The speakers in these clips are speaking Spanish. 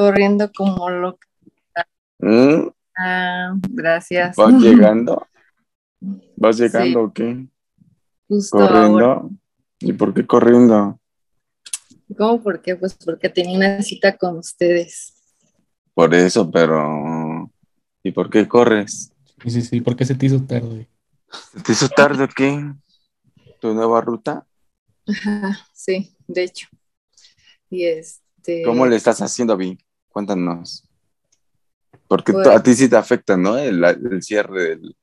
corriendo como loca. ¿Mm? Ah, gracias. ¿Vas llegando? ¿Vas llegando o qué? Justo ahora. ¿Corriendo? ¿Y por qué corriendo? ¿Cómo por qué? Pues porque tenía una cita con ustedes. Por eso, pero... ¿Y por qué corres? Sí, sí, sí, ¿por qué se te hizo tarde? ¿Te hizo tarde o qué? ¿Tu nueva ruta? Ajá, sí, de hecho. Y este. ¿Cómo le estás haciendo, Vi? Cuéntanos. Porque Pues- a ti sí te afecta, ¿no? El, el cierre del,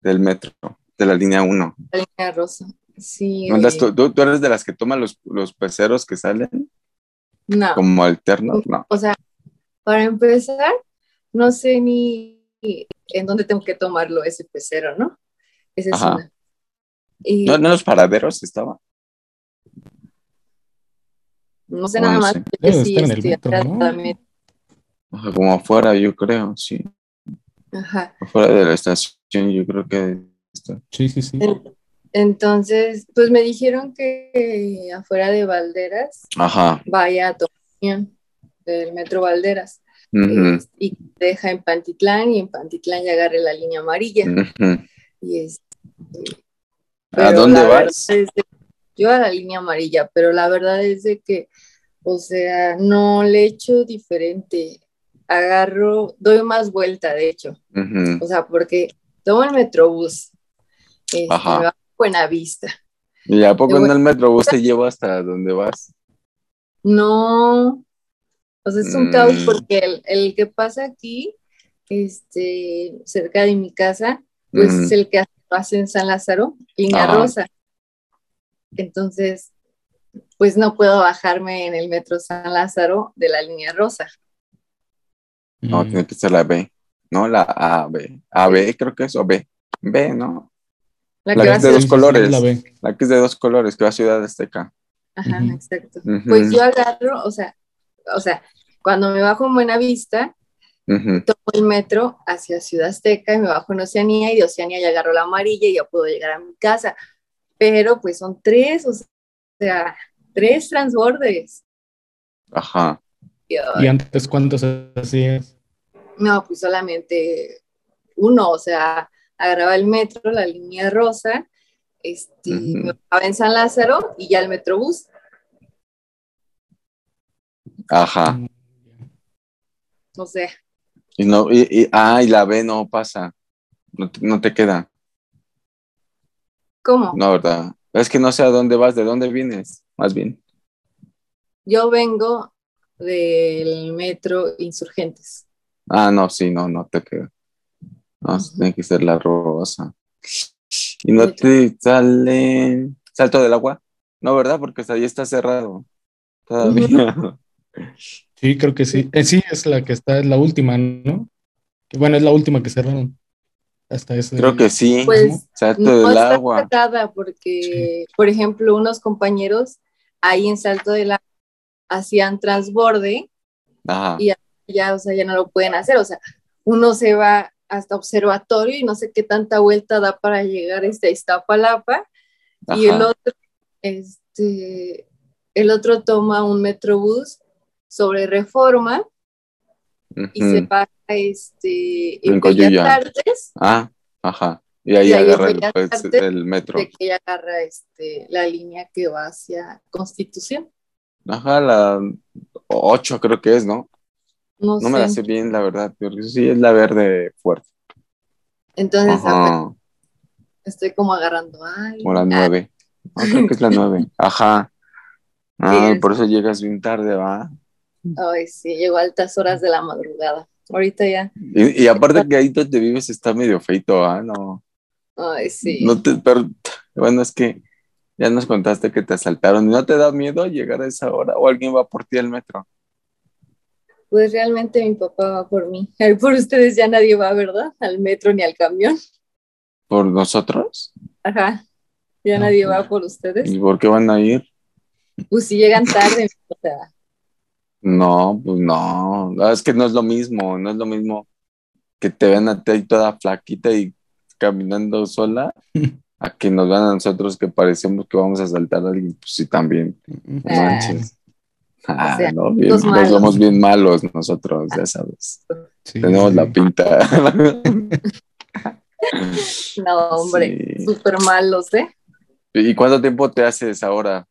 del metro, de la línea 1. La línea rosa. Sí. ¿No andas eh, tú, eres de las que toman los, los peceros que salen no. como alternos? No. O sea, para empezar, no sé ni en dónde tengo que tomarlo ese pecero, ¿no? Esa es una. Y ¿No, no en los paraderos estaba? no sé Bueno, nada más sí. que sí, en el este, metro, ¿no? Ajá, como afuera, yo creo, sí. Ajá. Afuera de la estación, yo creo que está. Sí, sí, sí. En- Entonces, pues me dijeron que afuera de Valderas Ajá. vaya a Tomión del metro Valderas ujú, es- y deja en Pantitlán y en Pantitlán ya agarre la línea amarilla. ujú. Y es, ¿A dónde vas? verdad es de- yo a la línea amarilla, pero la verdad es de que, o sea, no le echo diferente. Agarro, doy más vuelta, de hecho. O sea, porque tomo el metrobús. Este, Ajá. me bajo a Buenavista. ¿Y a poco en el metrobús te llevo hasta donde vas? No, o sea, es un caos Mm. porque el, el que pasa aquí, este, cerca de mi casa, pues es el que hace en San Lázaro, línea rosa. Entonces, pues no puedo bajarme en el metro San Lázaro de la línea rosa. No, Mm, tiene que ser la B. No, la A, B. A, B creo que es, o B. B, ¿no? La La que que va es de dos colores. la. La que es de dos colores, que va a Ciudad Azteca. Ajá, exacto. Pues yo agarro, o sea, o sea, cuando me bajo en Buenavista, ujú. tomo el metro hacia Ciudad Azteca y me bajo en Oceanía y de Oceanía ya agarro la amarilla y ya puedo llegar a mi casa. Pero pues son tres, o sea, tres transbordes. Ajá. Y, ¿Y antes cuántos hacías? No, pues solamente uno, o sea, agarraba el metro, la línea rosa, este, Ujú. me bajaba en San Lázaro y ya el metrobús. Ajá. Mm, No sé, Y no, y, y- ah, y la B no pasa. No te, no te queda. ¿cómo? No, ¿verdad? Es que no sé a dónde vas, de dónde vienes, más bien. Yo vengo del metro Insurgentes. Ah, no, sí, no, no te queda. No, tiene que ser la rosa. Y no te sale salto del agua. No, ¿verdad? Porque hasta ahí está cerrado. Todavía. Sí, creo que sí. Eh, sí, es la que está, es la última, ¿no? Que, bueno, es la última que cerraron. Hasta ese. Creo que sí. Pues, salto No del está agua. porque, por ejemplo, unos compañeros ahí en Salto de la hacían transborde Ajá. y ya, o sea, ya no lo pueden hacer. O sea, uno se va hasta observatorio y no sé qué tanta vuelta da para llegar este, a Iztapalapa y el Ajá. otro, este, el otro toma un metrobús sobre reforma y se va este, En. Bellas Artes Ah, ajá. Y ahí Y ahí en agarra el, pues, el metro. de que agarra este, la línea que va hacia Constitución. Ajá, la 8 creo que es, ¿no? No, No me la sé. bien, la verdad, pero sí es la verde fuerte. Entonces estoy como agarrando. Ay, o la 9. Ah, creo que es la 9. Ajá. Ah, Sí, por eso llegas bien tarde, va. Ay, sí, llegó a altas horas de la madrugada. Ahorita ya. Y, y aparte que ahí donde vives está medio feito, ¿ah? No, Ay, sí. no te, pero, bueno, es que ya nos contaste que te asaltaron. ¿Y no te da miedo llegar a esa hora? ¿O alguien va por ti al metro? Pues realmente mi papá va por mí. Por ustedes ya nadie va, ¿verdad? Al metro ni al camión. ¿Por nosotros? Ajá. Ya nadie va por ustedes. ¿Y por qué van a ir? Pues si llegan tarde, o sea, No, pues no, es que no es lo mismo, no es lo mismo que te vean a ti ahí toda flaquita y caminando sola, a que nos vean a nosotros que parecemos que vamos a saltar a alguien, pues sí, también, no Ah, manches. Ah, sea, no, bien, malos. somos bien malos nosotros, ya sabes. Sí, Tenemos sí. la pinta. No, hombre, Sí. súper malos, ¿eh? ¿Y cuánto tiempo te haces ahora?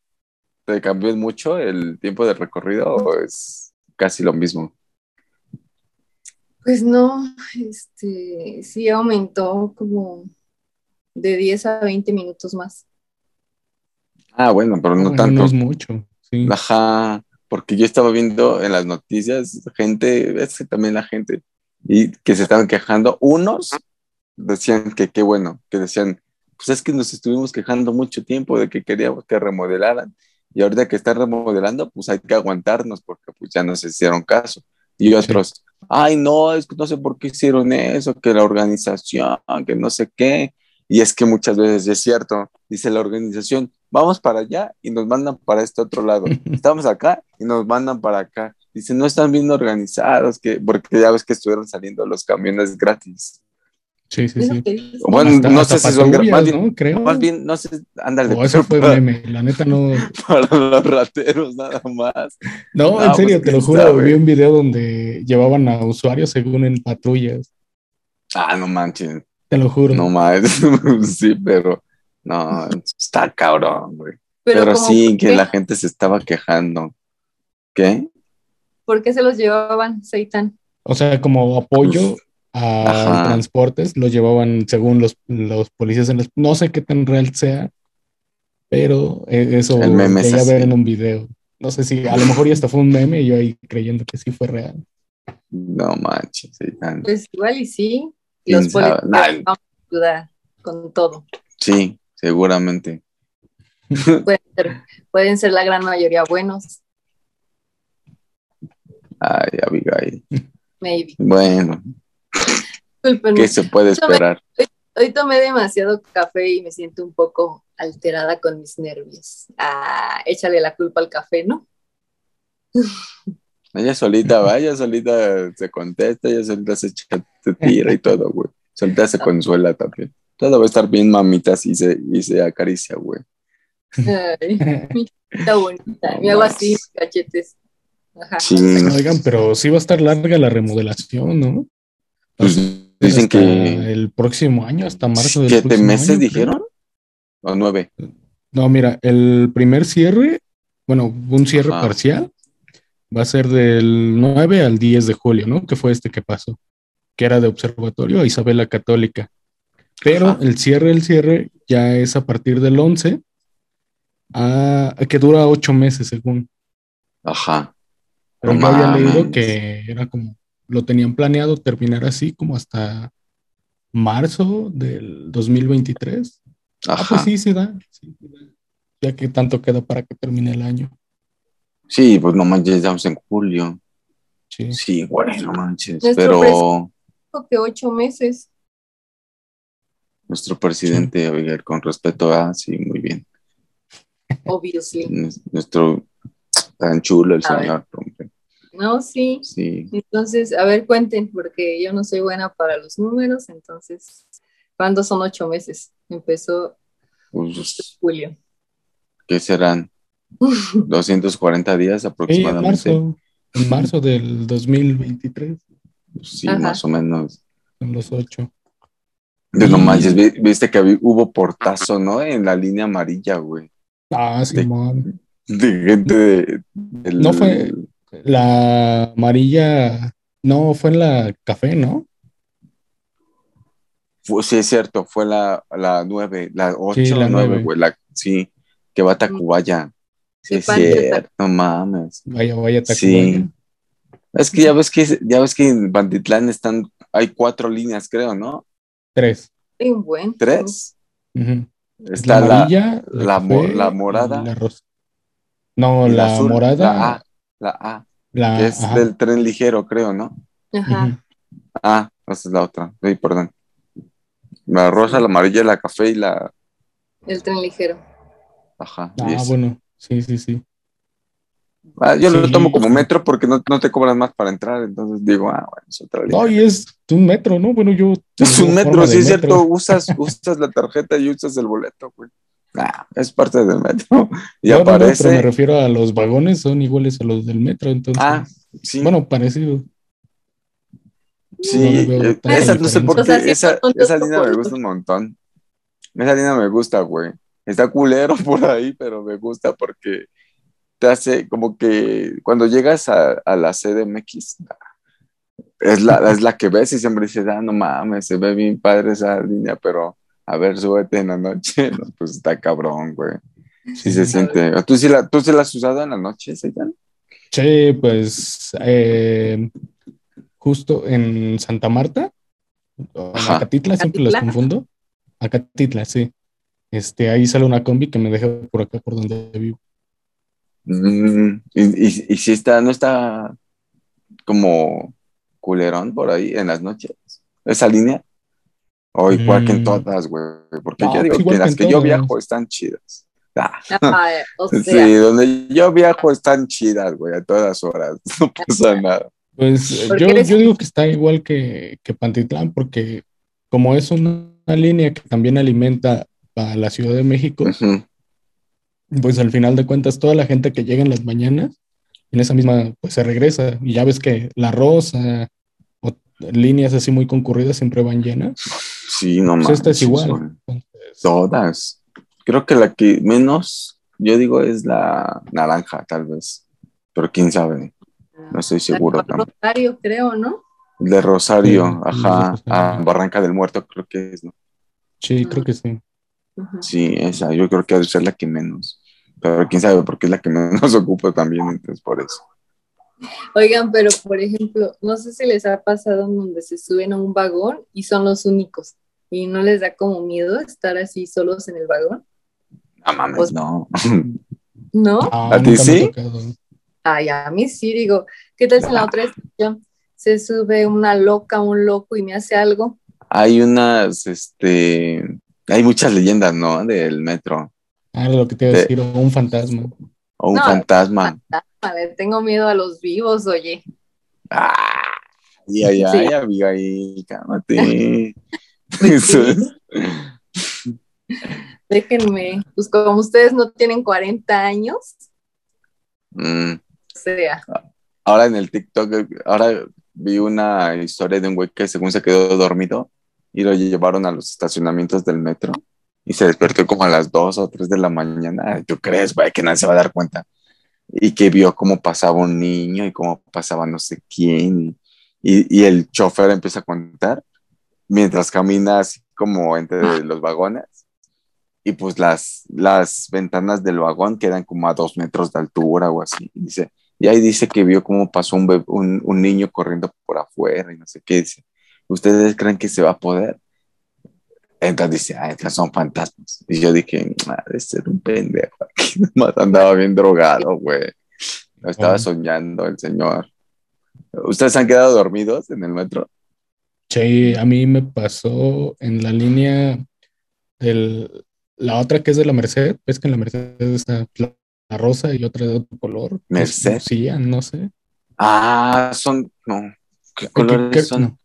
¿Te cambió mucho el tiempo de recorrido o es casi lo mismo? Pues no, este, sí aumentó como de 10 a 20 minutos más. Ah, bueno, pero no Bueno, tanto. no es mucho. Sí. Ajá, porque yo estaba viendo en las noticias gente, es que también la gente, y que se estaban quejando. Unos decían que qué bueno, que decían, pues es que nos estuvimos quejando mucho tiempo de que queríamos que remodelaran. Y ahorita que están remodelando, pues hay que aguantarnos porque pues ya nos hicieron caso. Y otros, ay, no, es que no sé por qué hicieron eso, que la organización, que no sé qué. Y es que muchas veces es cierto, dice la organización, vamos para allá y nos mandan para este otro lado. Estamos acá y nos mandan para acá. Dice, no están bien organizados, que, porque ya ves que estuvieron saliendo los camiones gratis. Sí, sí, sí. Bueno, Hasta- no hasta sé si son más bien- ¿no? Creo. Más bien, no sé, ándale, O eso fue para, meme. La neta no. para los rateros nada más. No, No, en serio, pues, te lo juro. sabe. Vi un video donde llevaban a usuarios según en patrullas. Ah, no manches, Te lo juro. no manches, sí, pero no, está cabrón, güey. Pero, sí, ¿por que qué? la gente se estaba quejando. ¿Qué? ¿Por qué se los llevaban, Seitan? O sea, como apoyo a Ajá. transportes, los llevaban según los, los policías en los... No sé qué tan real sea, pero eh, eso El meme es llegué a ver en un video. No sé si, a lo mejor ya hasta fue un meme y yo ahí creyendo que sí fue real. No manches, sí, tan- Pues igual y sí. ¿Quién Los policías Nah. vamos a ayudar con todo. sí, seguramente. Pueden ser, pueden ser la gran mayoría buenos, Ay, Abigail. maybe. Bueno. ¿qué se puede esperar? Hoy tomé demasiado café y me siento un poco alterada con mis nervios. Ah, échale la culpa al café, ¿no? Ella solita va, ella solita se contesta, ella solita se, echa- se tira y todo, güey. Solita se consuela también. Todo va a estar bien, mamitas, y se, y se acaricia, güey. Ay, está bonita. Me hago así, cachetes. Ajá. Sí, Oigan, pero sí va a estar larga la remodelación, ¿no? pues dicen Hasta que El próximo año, hasta marzo del siete meses año, creo. dijeron, o nueve. No, mira, el primer cierre, bueno, un cierre Ajá. parcial, va a ser del 9 al 10 de julio, ¿no? Que fue este que pasó, que era de observatorio a Isabela Católica. Pero Ajá. el cierre, el cierre ya es a partir del 11, a, que dura ocho meses según. Ajá. Pero No yo había leído que era como, lo tenían planeado terminar así como hasta marzo del 2023. Ah, Ajá. pues sí, sí da. sí, da. Ya que tanto queda para que termine el año. Sí, pues no manches, ya estamos en julio. Sí. Sí, güey, no manches. Nuestro Pero Dijo que ocho meses. Nuestro presidente, oiga, con respeto a, sí, muy bien. Obviously. Nuestro tan chulo el A señor, hombre. No, sí. Sí. Entonces, a ver, cuenten, porque yo no soy buena para los números. Entonces, ¿cuándo son ocho meses? Empezó Pues, julio. ¿qué serán? 240 días Sí, en aproximadamente. marzo, en marzo del 2023 Pues sí, Ajá. más o menos. son los ocho. De no manches, vi- viste que hubo portazo, ¿no? En la línea amarilla, güey. Ah, Simón. De gente de, del- No fue- La amarilla, no, fue en la café, ¿no? Fue- sí, es cierto, fue la, la 9, la 8 Sí, la o 9, nueve. güey. La, sí, que va a Tacubaya. Sí, De es cierto, no mames. Vaya, vaya, Sí. Tacubaya. Es que ya ves que ya ves que en Banditlán están, hay cuatro líneas, creo, ¿no? Tres. Hay un buen. Tres. Ujú. Está la, amarilla, la mo- café la morada. la rosa. No, la, azul, morada, La A, la A, la, que es ajá, del tren ligero, creo, ¿no? Ajá. Ah, esa es la otra. Sí, perdón. La rosa, la amarilla, la café y la. El tren ligero. Ajá. Ah, bueno, sí, sí, sí. Ah, yo lo tomo como metro porque no, no te cobran más para entrar, entonces digo, ah, bueno, es otra línea. No, y es un metro, ¿no? Bueno, yo. es un metro, sí es metro. cierto, usas, usas la tarjeta y usas el boleto, güey. Ah, es parte del metro. Y No, no, no, aparece. pero me refiero a los vagones, son iguales a los del metro, entonces. Ah, sí. Bueno, parecido. Sí, eh, esa no sé por qué, O sea, sí esa, línea me gusta un montón. Esa línea me gusta, güey. Está culero por ahí, pero me gusta porque te hace como que cuando llegas a, a la CDMX, es la, es la que ves y siempre dices, ah, no mames, se ve bien padre esa línea, pero a ver, súbete en la noche, no, pues está cabrón, güey. Sí se siente. ¿Tú sí la, tú sí la has usado en la noche, Seitan? Sí, pues eh, justo en Santa Marta, o en. Acatitla, siempre las Acatitla. confundo. Acatitla, sí. Este, ahí sale una combi que me deja por acá, por donde vivo. Mm, y, y, y si está, no está como culerón por ahí en las noches, esa línea. O igual que en Mm. todas, güey. Porque No, yo digo que las que yo viajo están chidas. Ah, o sea, sí, donde yo viajo están chidas, güey, a todas horas. No pasa nada. Pues eh, yo, eres- yo digo que está igual que, que Pantitlán, porque como es una, una línea que también alimenta a la Ciudad de México. Pues al final de cuentas toda la gente que llega en las mañanas, en esa misma, pues se regresa. Y ya ves que La Rosa o líneas así muy concurridas siempre van llenas. Sí, no Pues mames. esta es igual. Entonces, Todas. Creo que la que menos, yo digo, es la naranja, tal vez. Pero quién sabe. No estoy seguro la tampoco. Rosario, creo, ¿no? De Rosario, Sí, ajá, de a Barranca del Muerto, creo que es, ¿no? sí, creo que sí. Sí, esa, yo creo que ser la que menos. Pero quién sabe, porque es la que menos ocupo también, entonces por eso. Oigan, pero por ejemplo, no sé si les ha pasado en donde se suben a un vagón y son los únicos y no les da como miedo estar así solos en el vagón, No mames, Pues- no. ¿no? Ah, ¿A ti sí? Ay, a mí sí, digo, ¿qué tal si en la otra estación se sube una loca, un loco y me hace algo? Hay unas, este, hay muchas leyendas, ¿no? Del metro. Ah, lo que te iba a De- decir, o un fantasma. O un No. fantasma. Tengo miedo a los vivos, oye. Ah, ay, ay, ay, Sí. Abigail, cálmate. Pues Eso sí. es- Déjenme, pues como ustedes no tienen 40 años, Mm, o sea, Ahora en el TikTok, ahora vi una historia de un güey que según se quedó dormido y lo llevaron a los estacionamientos del metro y se despertó como a las 2 o 3 de la mañana. ¿Tú crees, güey, que nadie se va a dar cuenta? Y que vio cómo pasaba un niño y cómo pasaba no sé quién. Y, y el chofer empieza a contar mientras camina así como entre los vagones. Y pues las, las ventanas del vagón quedan como a dos metros de altura o así. Y dice, y ahí dice que vio cómo pasó un, bebé- un, un niño corriendo por afuera y no sé qué. Dice, ¿ustedes creen que se va a poder? Entonces dice, ah, estos son fantasmas. Y yo dije, ah, de ser un pendejo. Aquí nomás andaba bien drogado, güey. Lo estaba soñando el señor. ¿Ustedes han quedado dormidos en el metro? Sí, a mí me pasó en la línea del, la otra que es de la Merced, ves que en la Merced está la, rosa y otra de otro color. Merced. Sí, no sé. Ah, son, no. ¿Qué ¿Qué- colores qué- son? no.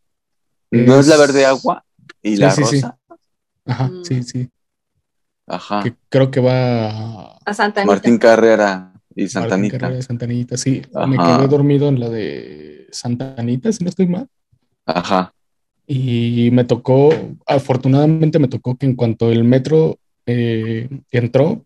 ¿No es la verde agua y Sí, la sí, sí. rosa? Ajá, Mm. sí, sí. Ajá. Que creo que va a a Santa Anita. Martín Carrera y Martín Santanita. Carrera de Santa Anita. Sí, me quedé dormido en la de Santa Anita, si no estoy mal. Ajá. Y me tocó, afortunadamente me tocó que en cuanto el metro eh, entró,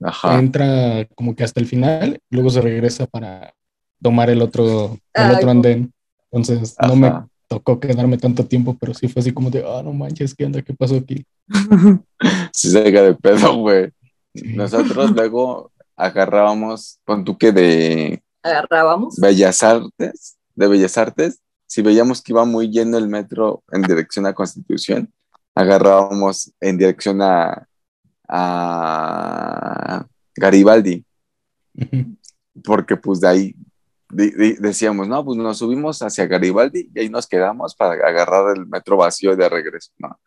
Ajá. entra como que hasta el final, luego se regresa para tomar el otro, el Ay, otro andén. Entonces no me. Tocó quedarme tanto tiempo, pero sí fue así como de, ah, no manches, ¿qué onda? ¿Qué pasó aquí? Sí se deja de pedo, güey. Sí. Nosotros luego agarrábamos, pon tú que de Agarrábamos. Bellas Artes, de Bellas Artes, si veíamos que iba muy lleno el metro en dirección a Constitución, agarrábamos en dirección a, a Garibaldi, porque pues de ahí decíamos, no, pues nos subimos hacia Garibaldi y ahí nos quedamos para agarrar el metro vacío de regreso, ¿no?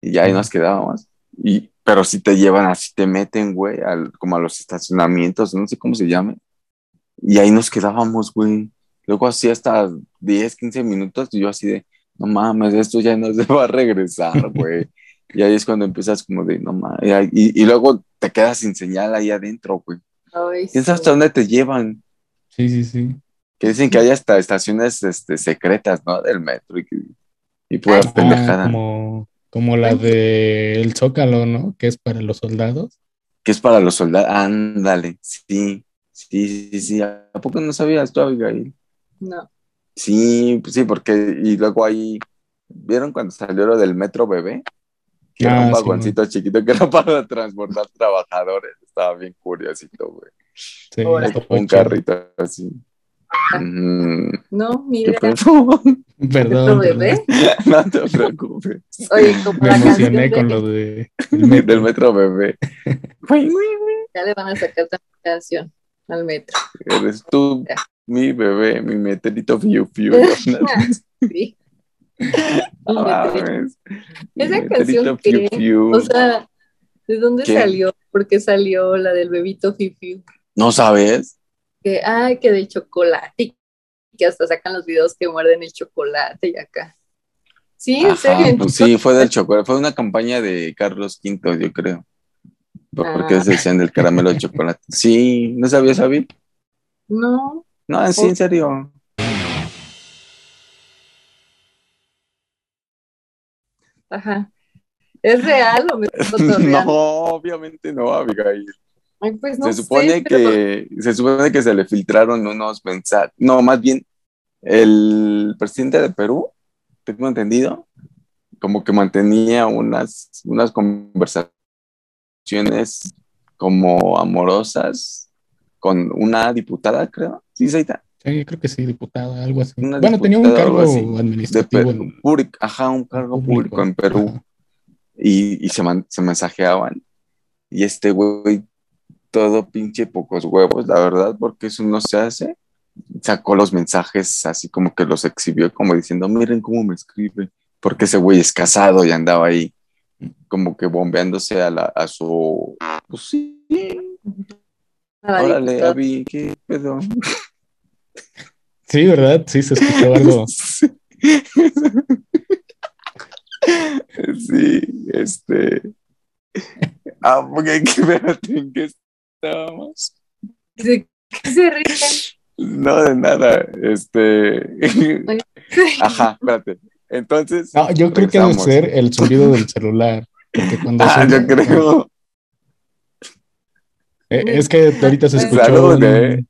Y ya ahí nos quedábamos. Y, pero si te llevan así, te meten, güey, al- como a los estacionamientos, no sé cómo se llame. Y ahí nos quedábamos, güey. Luego así hasta 10, 15 minutos y yo así de, no mames, esto ya no se va a regresar, güey. Y ahí es cuando empiezas como de, no mames, y, y, luego te quedas sin señal ahí adentro, güey. Ay, ¿Quién sabe sí. hasta dónde te llevan? Sí, sí, sí. Que dicen que hay hasta estaciones este, secretas, ¿no? Del metro y, que- y pura Ah, pendejada. Ah, como, como la de El Zócalo, ¿no? Que es para los soldados. Que es para los soldados. Ándale, sí, sí, sí, sí. ¿A poco no sabías tú, Abigail? No. Sí, pues sí, porque, y luego ahí, ¿vieron cuando salió lo del metro bebé? Que era Ah, un sí, vagoncito chiquito que era para transportar trabajadores. Estaba bien curiosito, güey. Sí, Un carrito así. No, ¿Qué mira. pasó? Perdón. bebé? No te preocupes. Oye, como Me la emocioné canción con de- lo de. Del metro bebé. Ya le van a sacar también canción al metro. Eres tú, mi bebé, mi meterito fiu fiu. Sí. Esa canción fiu que, fiu. o sea, ¿de dónde ¿Qué? salió? ¿Por qué salió la del bebito Fifi? ¿No sabes? Que, ay, que del chocolate. y Que hasta sacan los videos que muerden el chocolate y acá. Sí, en serio. pues sí, fue del chocolate. Fue una campaña de Carlos V, yo creo. Porque Ah. se decían del caramelo de chocolate. Sí, ¿no sabías, Abby? No, No, sí, en serio. ajá. ¿Es real o me estoy? No, obviamente no, Abigail. Ay, pues no se sé, supone pero- que se supone que se le filtraron unos mensajes. No, más bien el presidente de Perú, tengo entendido, como que mantenía unas, unas conversaciones como amorosas con una diputada, creo. Sí, Zaita. Sí, creo que sí, diputada, algo así. Una bueno, tenía un cargo De administrativo. Perú, público, ajá, un cargo público en Perú. Ajá. y, y se, man- se mensajeaban. Y este güey, todo pinche pocos huevos, la verdad, porque eso no se hace. Sacó los mensajes así como que los exhibió, como diciendo, miren cómo me escribe, porque ese güey es casado y andaba ahí como que bombeándose a, la, a su... Pues sí, a órale. Abby, qué pedo. Sí, ¿verdad? Sí, se escuchó algo. Sí, este... Ah, porque espérate, ¿en qué estábamos? ¿De qué se ríen? No, de nada. Este. Ajá, espérate. Entonces. No, yo creo que debe ser el sonido del celular. Porque cuando Ah, suena- yo creo. Eh, es que ahorita se escuchó. Salud, un- eh.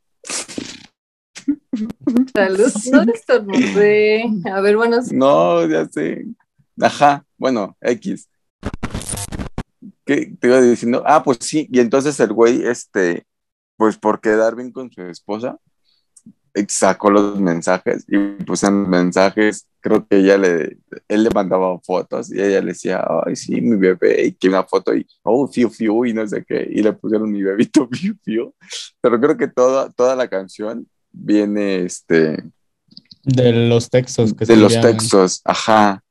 Salud, no estornudé. A ver, bueno, No, ya sé. Ajá, bueno, X. ¿Qué te iba diciendo? Ah, pues sí. Y entonces el güey, este, pues por quedar bien con su esposa, sacó los mensajes y pues en mensajes creo que ella le, él le mandaba fotos y ella le decía, ay, sí, mi bebé, y que una foto y, oh, fiu, fiu, y no sé qué, y le pusieron mi bebito, fiu, fiu. Pero creo que toda, toda la canción viene, este, De los textos que de se los textos, ajá.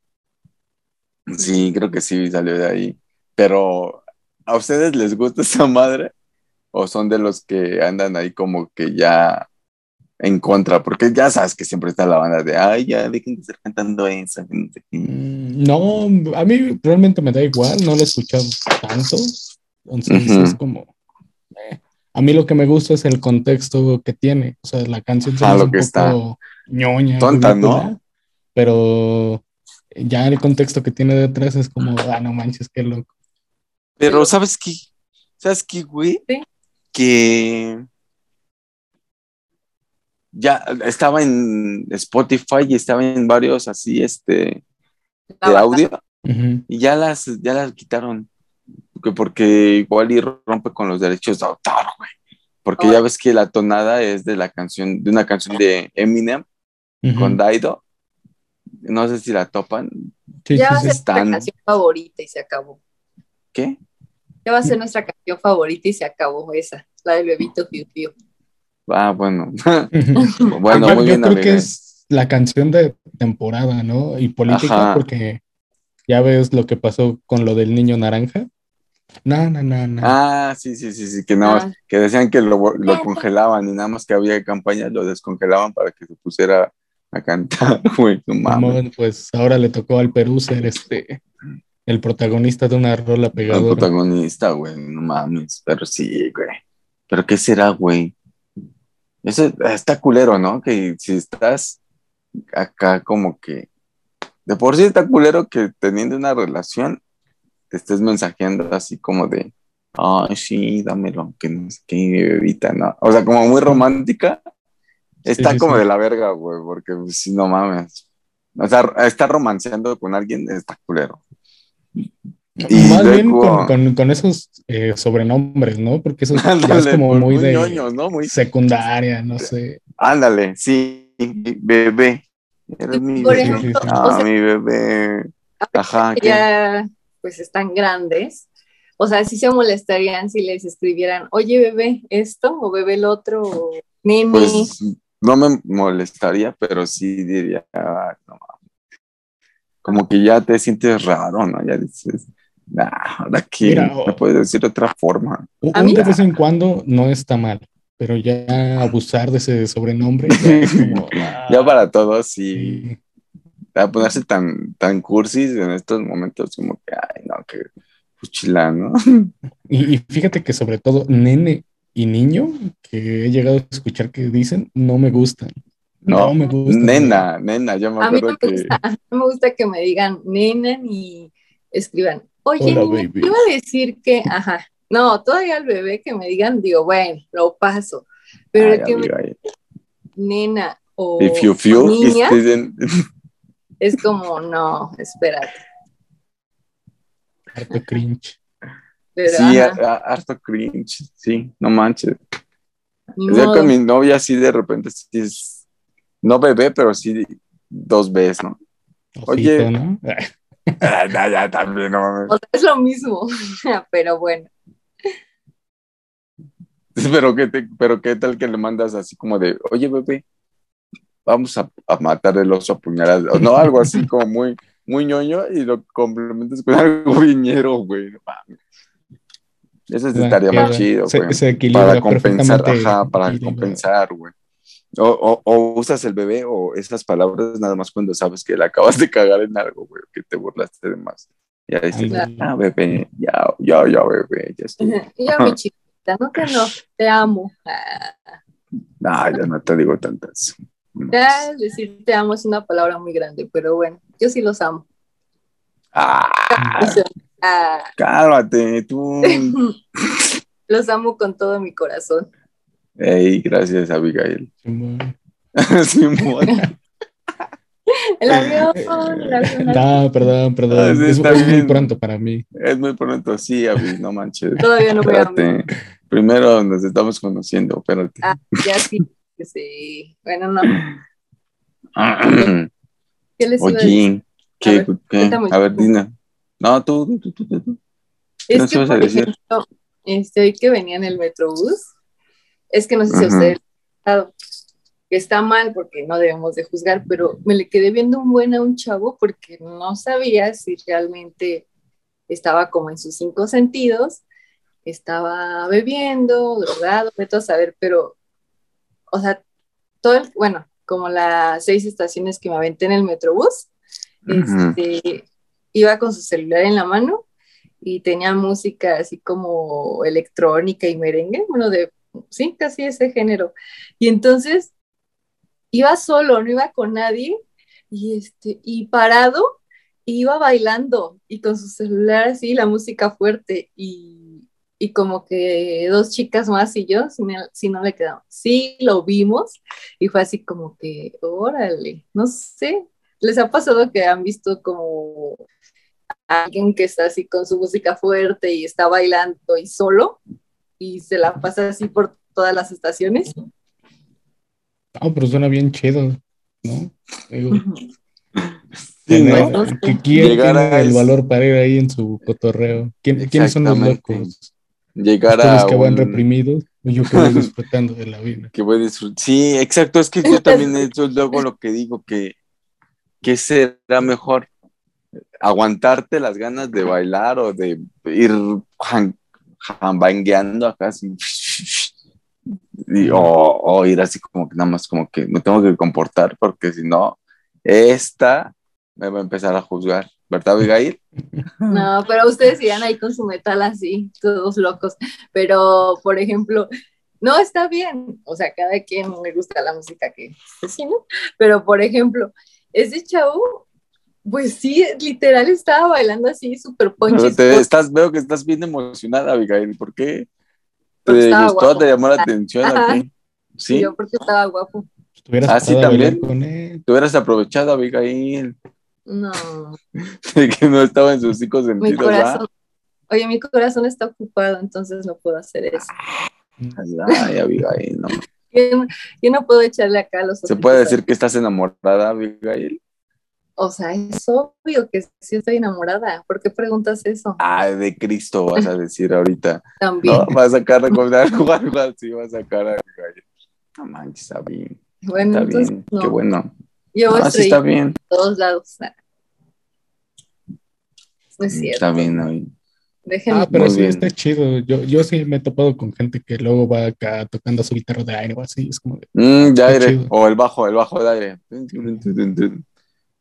Sí, creo que sí salió de ahí. Pero, ¿a ustedes les gusta esa madre? ¿O son de los que andan ahí como que ya en contra? Porque ya sabes que siempre está la banda de, ay, ya dejen de estar cantando eso. que no sé qué". Mm, No, a mí realmente me da igual, no lo he escuchado tanto. Entonces es como. eh, A mí lo que me gusta es el contexto que tiene. O sea, la canción Ah, hace lo un que está. ñoña. Tonta, ¿no? Pero ya el contexto que tiene detrás es como, ah, no manches, qué loco. Pero, ¿sabes qué? ¿Sabes qué, güey? Sí. Que ya estaba en Spotify y estaba en varios así, este, la de audio. Y ya las, ya las quitaron. Porque, porque igual y rompe con los derechos de autor, güey. Porque ya ves que la tonada es de la canción, de una canción de Eminem con Daido. No sé si la topan. Sí, ya va a sí, ser sí. Están- nuestra canción favorita y se acabó. ¿Qué? Ya va a ser nuestra canción favorita y se acabó esa, la del bebito Fiu Fiu. Ah, bueno. Bueno, yo, muy yo bien, creo amiga. que es la canción de temporada, ¿no? Y política, Ajá. porque ya ves lo que pasó con lo del niño naranja. No, no, no, no. Ah, sí, sí, sí, sí, que nada más, Ah. que decían que lo, lo congelaban y nada más que había campañas, lo descongelaban para que se pusiera a cantar, güey, no mames. Simón, pues ahora le tocó al Perú ser este el protagonista de una rola El pegadora. protagonista, güey, no mames. Pero sí, güey. Pero ¿qué será, güey? Eso está culero, ¿no? Que si estás acá como que... De por sí está culero que teniendo una relación te estés mensajeando así como de... Ay, sí, dámelo, que no sé qué, bebita, ¿no? O sea, como muy romántica. Está sí, como sí. de la verga, güey, porque pues, si no mames. O sea, estar romanceando con alguien está culero. Y Más bien con, con- con esos eh, sobrenombres, ¿no? Porque eso ya es como muy de ñoños, ¿no? Muy secundaria, no sé. Ándale, sí, bebé. Eres mi Por bebé. ejemplo, sí. o Ah, sea, mi bebé. Ajá, ya pues están grandes. O sea, sí se molestarían si les escribieran, oye bebé, esto, o bebé el otro, o nene. Pues no me molestaría, pero sí diría, "Ay, no mames". Como que ya te sientes raro, ¿no? Ya dices, nah, ahora que Mira, me o- puedes decir de otra forma. Un A mí- de vez en cuando no está mal, pero ya abusar de ese sobrenombre ya es como, ah, Ya para todos, sí. sí. A ponerse tan, tan cursis en estos momentos, como que, ay, no, que fuchila, ¿no? Y, y fíjate que sobre todo nene y niño, que he llegado a escuchar que dicen, no me gustan. No, me gustan. Nena, nena, yo me a mí no acuerdo me que. gusta, a mí no me gusta que me digan nena ni escriban, oye, Hola, niña, baby. te iba a decir que, ajá, no, todavía al bebé que me digan, digo, bueno, lo paso, pero Ay, que amiga, nena o, Y fiu o fiu, y niña dicen- es como, no, espérate. Harto cringe. Pero, sí, ajá, a- a- harto cringe, sí, no manches. modo. con mi novia, sí, de repente, sí es, no bebé, pero sí dos veces, ¿no? Ojito, Oye. ¿no? Ya, ya, también, no mames. O sea, es lo mismo, pero bueno. Pero qué, te- pero qué tal que le mandas así como de, oye, bebé, vamos a, a matar el oso a puñaladas, o no, algo así como muy, muy ñoño y lo complementas con algo viñero, güey. Eso estaría más chido, se, güey. se Para compensar, ajá, para compensar, güey. O, o, o usas el bebé o esas palabras nada más cuando sabes que la acabas de cagar en algo, güey, que te burlaste de más. Ya dices, ah, bebé, ya, ya, ya, bebé, ya estoy. Y yo, mi chiquita, no que no, te amo. Ah, ya no te digo tantas. Ya decir te amo es una palabra muy grande, pero bueno, yo sí los amo. Ah, Ah, cálmate, tú. los amo con todo mi corazón. Ey, gracias, Abigail. Simón. Simón. El avión, el avión. No, perdón, perdón. Ah, sí, es, está es muy bien. pronto para mí. Es muy pronto, sí, Abby, no manches. Todavía no me amo. Espérate. Primero nos estamos conociendo, espérate. Ah, ya sí, sí. Bueno, no. ¿Qué les iba a decir? ¿qué? A ver, qué? A ver, Dina. No, tú, tú, tú, tú, tú. ¿qué Es nos que, ibas a por decir? ejemplo, este, hoy que venía en el Metrobús, es que no sé si a Ajá. ustedes han notado que está mal porque no debemos de juzgar, pero me le quedé viendo un buen a un chavo porque no sabía si realmente estaba como en sus cinco sentidos, estaba bebiendo, drogado, meto a saber, pero, o sea, todo el, bueno, como las seis estaciones que me aventé en el Metrobús, Ujú. este, iba con su celular en la mano y tenía música así como electrónica y merengue, bueno, de, sí, casi ese género. Y entonces iba solo, no iba con nadie, y, este, y parado, iba bailando y con su celular así, la música fuerte, y, y como que dos chicas más y yo, si, me- si no le quedamos. Sí, lo vimos, y fue así como que, órale, no sé, ¿les ha pasado que han visto como alguien que está así con su música fuerte y está bailando y solo y se la pasa así por todas las estaciones? No, pero suena bien chido, ¿no? Digo, Sí, ¿no? que ¿Quién Llegar a tiene el es- valor para ir ahí en su cotorreo? ¿Quién- ¿Quiénes son los locos? Llegar ¿Ustedes a que van reprimidos? ¿O yo que voy disfrutando de la vida? que voy. Sí, exacto, es que yo también eso es luego lo que digo, que, que será mejor aguantarte las ganas de bailar o de ir jan- jambangueando acá así. Y- o, o ir así como que nada más como que me tengo que comportar porque si no, esta me va a empezar a juzgar. ¿verdad, Abigail? No, pero ustedes irían ahí con su metal así, todos locos. Pero, por ejemplo, no está bien. O sea, cada quien le gusta la música que sí, ¿no? Pero, por ejemplo, ese chavo, pues sí, literal estaba bailando así, súper Pero ponches. te estás, veo que estás bien emocionada, Abigail. ¿Por qué? ¿Te gustó? guapo. ¿Te llamó la atención? Ajá. a ti? ¿Sí? Yo porque estaba guapo. Ah, sí, también. con él. Te hubieras aprovechado, Abigail, No, de que no estaba en sus cinco mi sentidos, corazón. Oye, mi corazón está ocupado, entonces no puedo hacer eso. Ay, Abigail, no. Yo no, yo no puedo echarle acá a los ¿Se puede decir que estás enamorada, Abigail? O sea, es obvio que sí estoy enamorada. ¿Por qué preguntas eso? Ah, de Cristo vas a decir ahorita. También. No, vas a sacar de algo, algo así, vas a sacar a. No manches, está bien. Bueno, Está entonces bien, no. qué bueno. Yo sí estoy está bien. en todos lados. No es cierto. Está bien, hoy. Déjenme. Ah, pero sí, bien. está chido. Yo, yo sí me he topado con gente que luego va acá tocando su guitarra de aire o así. Es como de, Mm, de aire. chido. O el bajo, el bajo de aire.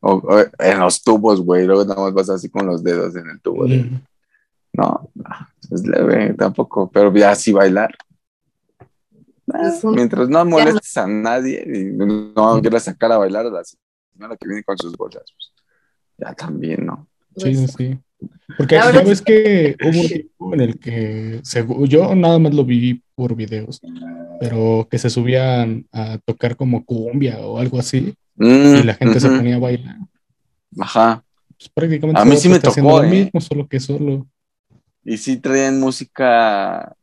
O, o en los tubos, güey. Luego nada más vas así con los dedos en el tubo. de- mm, No, no, es leve tampoco. Pero ya sí bailar. Ah, Es un- Mientras no molestes a nadie y no quieras sacar a bailar a la señora que viene con sus bolsas, pues ya también, ¿no? sí, Pues, sí. Porque La ya verdad ves que hubo un tiempo en el que yo nada más lo vi por videos, pero que se subían a tocar como cumbia o algo así Mm, y la gente se ujú. ponía a bailar. Ajá. Pues prácticamente A mí sí me tocó, lo ¿eh? mismo, solo que solo. Y sí traían música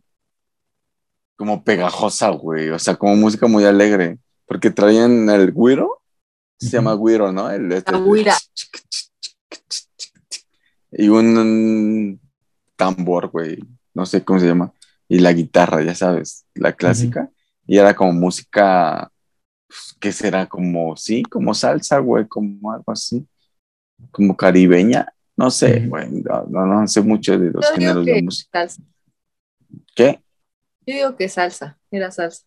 como pegajosa, güey. O sea, como música muy alegre. Porque traían el güiro. Se Ujú. llama güiro, ¿no? El, este- La güira. Y un, un tambor, güey. No sé cómo se llama. Y la guitarra, ya sabes, la clásica. Y era como música, pues, ¿qué será? Como, sí, como salsa, güey, como algo así. Como caribeña. No sé, güey. No, no, no sé mucho de los Yo géneros de música. salsa. ¿Qué? Yo digo que salsa, era salsa.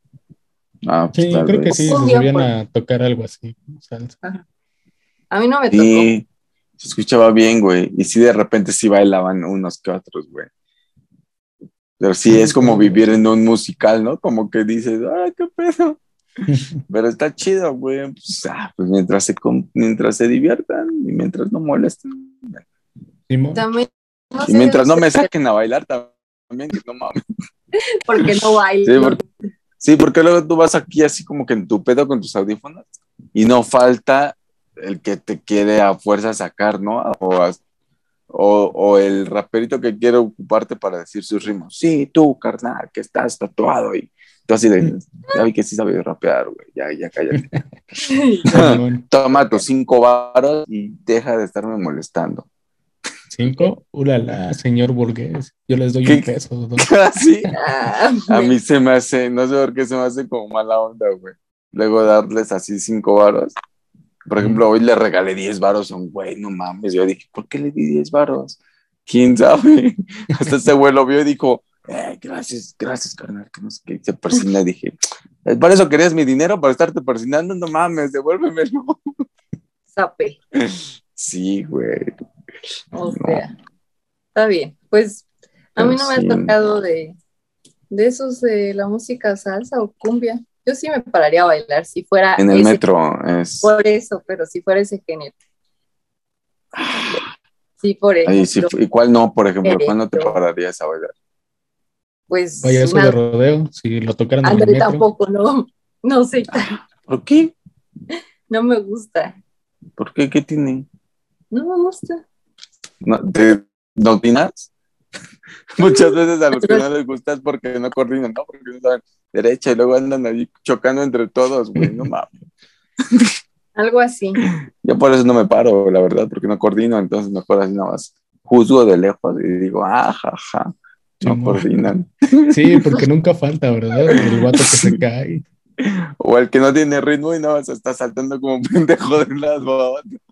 Ah, pues Sí, creo que sí, se subían a tocar algo así. salsa. A mí no me tocó. Sí, se escuchaba bien, güey. Y sí, de repente sí bailaban unos que otros, güey. Pero sí es como vivir en un musical, ¿no? Como que dices, ay, qué pedo. Pero está chido, güey. Pues, ah, pues mientras se, mientras se diviertan y mientras no molesten. Simón. También, no Y mientras no me saquen a bailar también, que no mames. Porque no bailo. Sí, porque, sí, porque luego tú vas aquí así como que en tu pedo con tus audífonos y no falta el que te quiere a fuerza sacar, ¿no? O, o, o el raperito que quiere ocuparte para decir sus ritmos. Sí, tú, carnal, que estás tatuado y tú así de, ya vi que sí sabes rapear, güey, ya, ya cállate. Toma tus cinco varos y deja de estarme molestando. Cinco, ulala, señor burgués. Yo les doy ¿Qué? un peso. dos. Así. A mí se me hace, no sé por qué se me hace como mala onda, güey. Luego darles así cinco varos. Por ejemplo, hoy le regalé 10 varos a un güey, no mames. Yo dije, ¿por qué le di 10 varos? ¿Quién sabe? Hasta ese güey lo vio y dijo, eh, gracias, gracias, carnal, que no sé qué. Se persina dije, "¿Es ¿para eso querías mi dinero? ¿Para estarte persinando? No mames, devuélvemelo. Sape. Sí, güey. O sea, está bien. Pues a mí no me ha tocado de, de esos de la música salsa o cumbia. Yo sí me pararía a bailar si fuera En el ese- metro es... Por eso, pero si fuera ese género. Sí, por ejemplo, Ay, sí, ¿Y cuál no, por ejemplo? ¿Cuál no te pararías a bailar? pues Vaya eso una- de rodeo, si lo tocaran en el André metro. tampoco, no, no sé, ¿Por qué? no me gusta, ¿Por qué? ¿Qué tiene? no me gusta. ¿No, ¿Te? Muchas veces a los que no les gusta es porque no coordinan, ¿no? Porque no saben derecha y luego andan ahí chocando entre todos, güey, no mames. Algo así. Yo por eso no me paro, la verdad, porque no coordino, entonces mejor así nada más juzgo de lejos y digo, ah, ja, ja, no coordinan. Sí, porque nunca falta, ¿verdad? El vato que se cae. O el que no tiene ritmo y nada más está saltando como un pendejo de un lado a otro. Simón.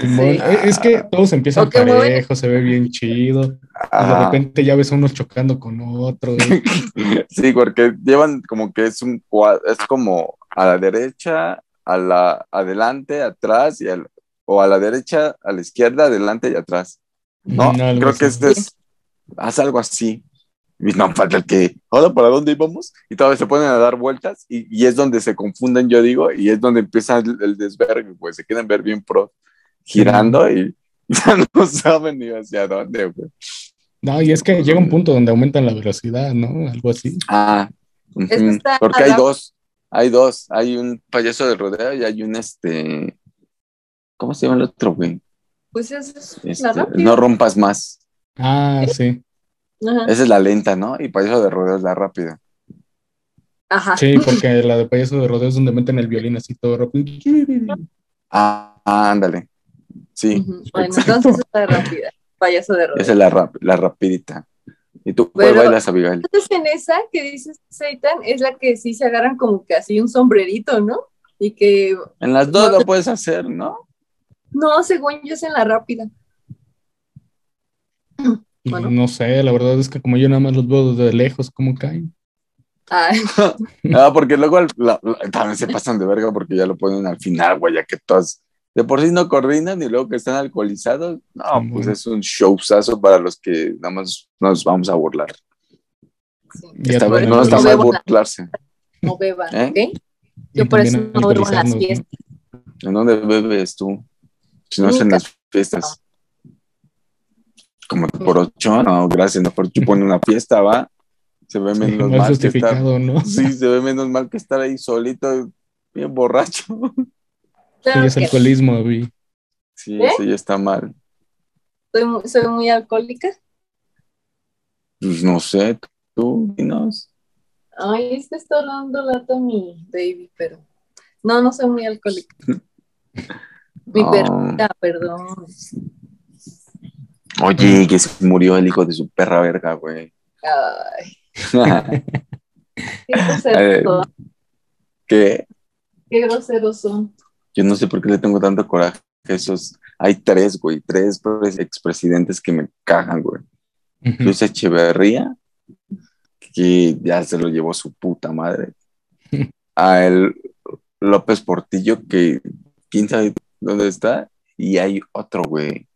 Sí. Es- Es que todos empiezan O que mueven- parejos, se ve bien chido. Y de Ajá. repente ya ves unos chocando con otros. Sí, porque llevan como que es un cuadro, es como a la derecha, a la adelante, atrás y al o a la derecha, a la izquierda, adelante y atrás. No, Mm, algo creo que este es, haz algo así. Y no falta el que, ahora para dónde íbamos? Y todavía se ponen a dar vueltas y, y es donde se confunden, yo digo, y es donde empieza el, el desvergue, pues se quieren ver bien pro, girando y ya no saben ni hacia dónde, güey. No, y es que llega un punto donde aumentan la velocidad, ¿no? Algo así. Ah, porque hay dos, hay dos, hay un payaso de rodeo y hay un este, ¿cómo se llama el otro, güey? Pues es, es Este, la rápida. no rompas más. Ah, sí. Ajá. Esa es la lenta, ¿no? Y payaso de rodeo es la rápida. Ajá. Sí, porque la de payaso de rodeo es donde meten el violín así todo rápido. Ah, ah, ándale. Sí. Bueno, exacto. entonces es la rápida. Payaso de rodeo. esa es la, rap- la rapidita. ¿Y tú cuál Pero- bailas, Abigail? Entonces en esa que dices, Seitan, es la que sí se agarran como que así un sombrerito, ¿no? Y que, En las dos No. lo puedes hacer, ¿no? no, según yo es en la rápida. Bueno. No sé, la verdad es que como yo nada más los veo desde lejos, como caen. Ay, Ah, porque luego al- la- la- también se pasan de verga porque ya lo ponen al final, güey, ya que todas de por sí no coordinan y luego que están alcoholizados. No, Sí, pues bueno. es un showzazo para los que nada más nos vamos a burlar. sí. Esta vez no está mal burlarse. no beban, ¿Eh? Yo por eso no bebo en las fiestas. ¿En dónde bebes tú? Si no es en las fiestas. Como por ocho, no, gracias, no por pone una fiesta, va. Se ve menos mal mal que estar. Sí, se ve menos mal que estar ahí solito, bien borracho. Sí, Claro es que alcoholismo, vi. Sí, ¿Eh? eso ya está mal. soy muy, soy muy alcohólica. Pues no sé, tú, dinos. Ay, es que está hablando lata mi baby, pero no, no soy muy alcohólica. Mi Oh. perrita, perdón. Oye, que se murió el hijo de su perra verga, güey. Ay, qué groseros son. ¿Qué? Qué groseros son. Yo no sé por qué le tengo tanto coraje a esos. Hay tres, güey, tres pres- expresidentes que me cagan, güey. Ujú. Luis Echeverría, que ya se lo llevó su puta madre. A el López Portillo, que quién sabe dónde está. Y hay otro, güey.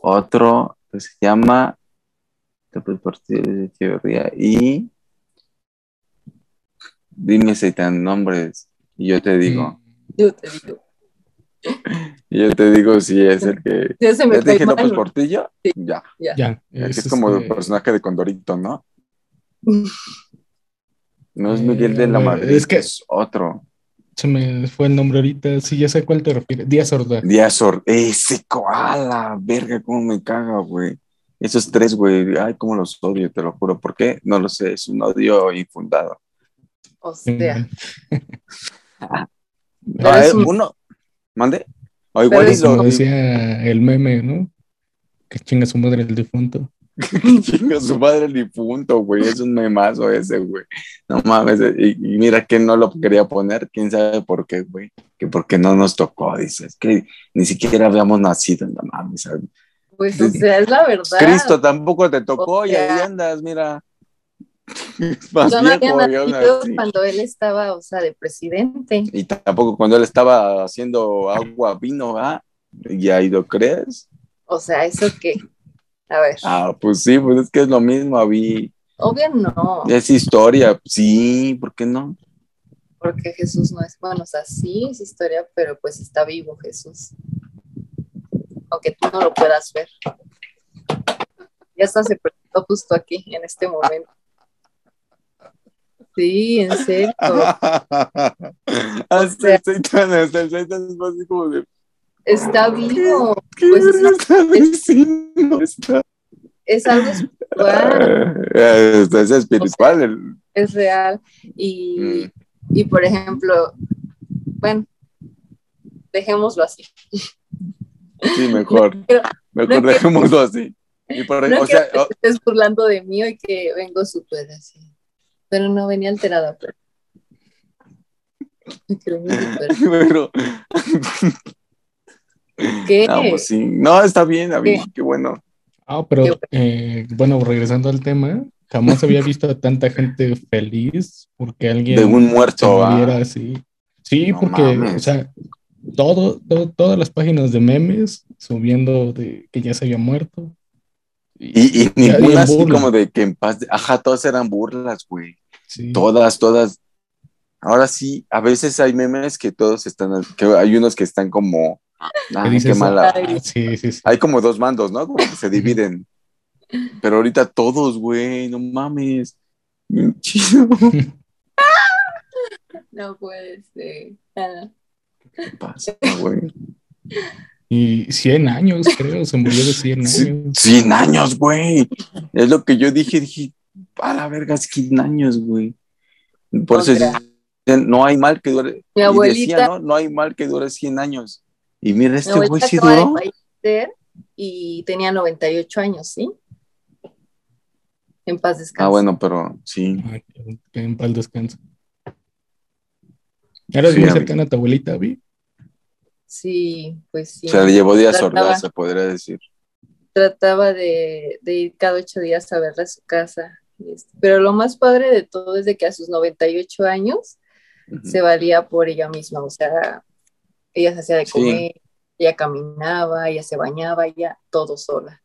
Otro que se llama López Portillo Luis Echeverría. Y dime si tan nombres. Y yo te digo, Yo te digo. y yo te digo si es el que. Ya se me ¿Ya te dije López. Portillo? Sí. Ya. Ya. Ya. Es, es, es como el este, personaje de Condorito, ¿no? No es Eh, Miguel de la a ver, Madrid, es que- es otro. Se me fue el nombre ahorita. Sí, ya sé a cuál te refieres. Díaz Ordaz. Díaz Or- ese koala, verga, cómo me caga, güey. Esos tres, güey, ay, cómo los odio, te lo juro. ¿Por qué? No lo sé, es un odio infundado. O sea, Eh, un- Uno, mande. O igual es lo- Como decía el meme, ¿no? Que chinga su madre el difunto. Chinga su madre el difunto, güey. Es un memazo ese, güey. No mames. Y, y mira que no lo quería poner. Quién sabe por qué, güey. Que porque no nos tocó, dices. Que ni siquiera habíamos nacido, no mames. pues, o sea, es la verdad. Cristo tampoco te tocó O y ahí andas, mira. Más Yo no había nacido cuando él estaba, o sea, de presidente. Y tampoco cuando él estaba haciendo agua, vino, ¿ah? Y ahí lo crees. O sea, ¿eso qué? A ver, Ah, pues sí, pues es que es lo mismo, Avi. obvio no, Es historia, sí, ¿por qué no? porque Jesús no es, bueno, o sea, sí es historia, pero pues está vivo Jesús. Aunque tú no lo puedas ver. Ya hasta se presentó justo aquí, en este momento. Sí, en serio. Hasta el Satan, hasta el Satan es así como de. Está vivo. ¿Qué Pues es, está es algo espiritual, Eh, Es espiritual. el- es real. Y, Mm. y por ejemplo, bueno, dejémoslo así. Sí, mejor. Mejor no dejémoslo así. Y por, No o sea, que estés burlando de mí y que vengo súper así. Pero no venía alterada, pero. Pero pero- ¿Qué? No, pues sí. No, está bien, David, ¿Qué? qué bueno. Ah, pero eh, bueno, regresando al tema, jamás había visto a tanta gente feliz porque alguien De un muerto, ¿ah? así. Sí, No porque, mames. o sea, todo, todo- todas las páginas de memes subiendo de que ya se había muerto. Y, y ninguna así burla. como de que en paz. Ajá, todas eran burlas, güey. Sí. Todas, todas. Ahora sí, a veces hay memes que todos están, que hay unos que están como, ah, dices, qué mala. "Ah, sí, sí, sí. Hay como dos mandos, ¿no? Como que se dividen. Pero ahorita todos, güey, no mames. Chido. No puede ser. ¿Qué pasa, güey? Y 100 años, creo, se murió de 100 Sí, años. 100 años, güey. Es lo que yo dije, dije, a la verga, 100 años, güey. Por eso dicen, no hay mal que dure. Mi y abuelita- decía, ¿no? No hay mal que dure 100 años. Y mira, Mi este güey sí duró. y tenía 98 años, ¿sí? En paz descanse. Ah, bueno, pero sí. Ay, en paz descanse. ¿Eras Sí, muy cercana a tu abuelita, Vi? Sí, pues sí. Se le llevó días Trataba- sordas, se podría decir. Trataba de, de ir cada ocho días a verla a su casa. este, Pero lo más padre de todo es de que a sus 98 años Ujú. se valía por ella misma, o sea, ella se hacía de Sí. comer, ella caminaba, ella se bañaba, ella todo sola.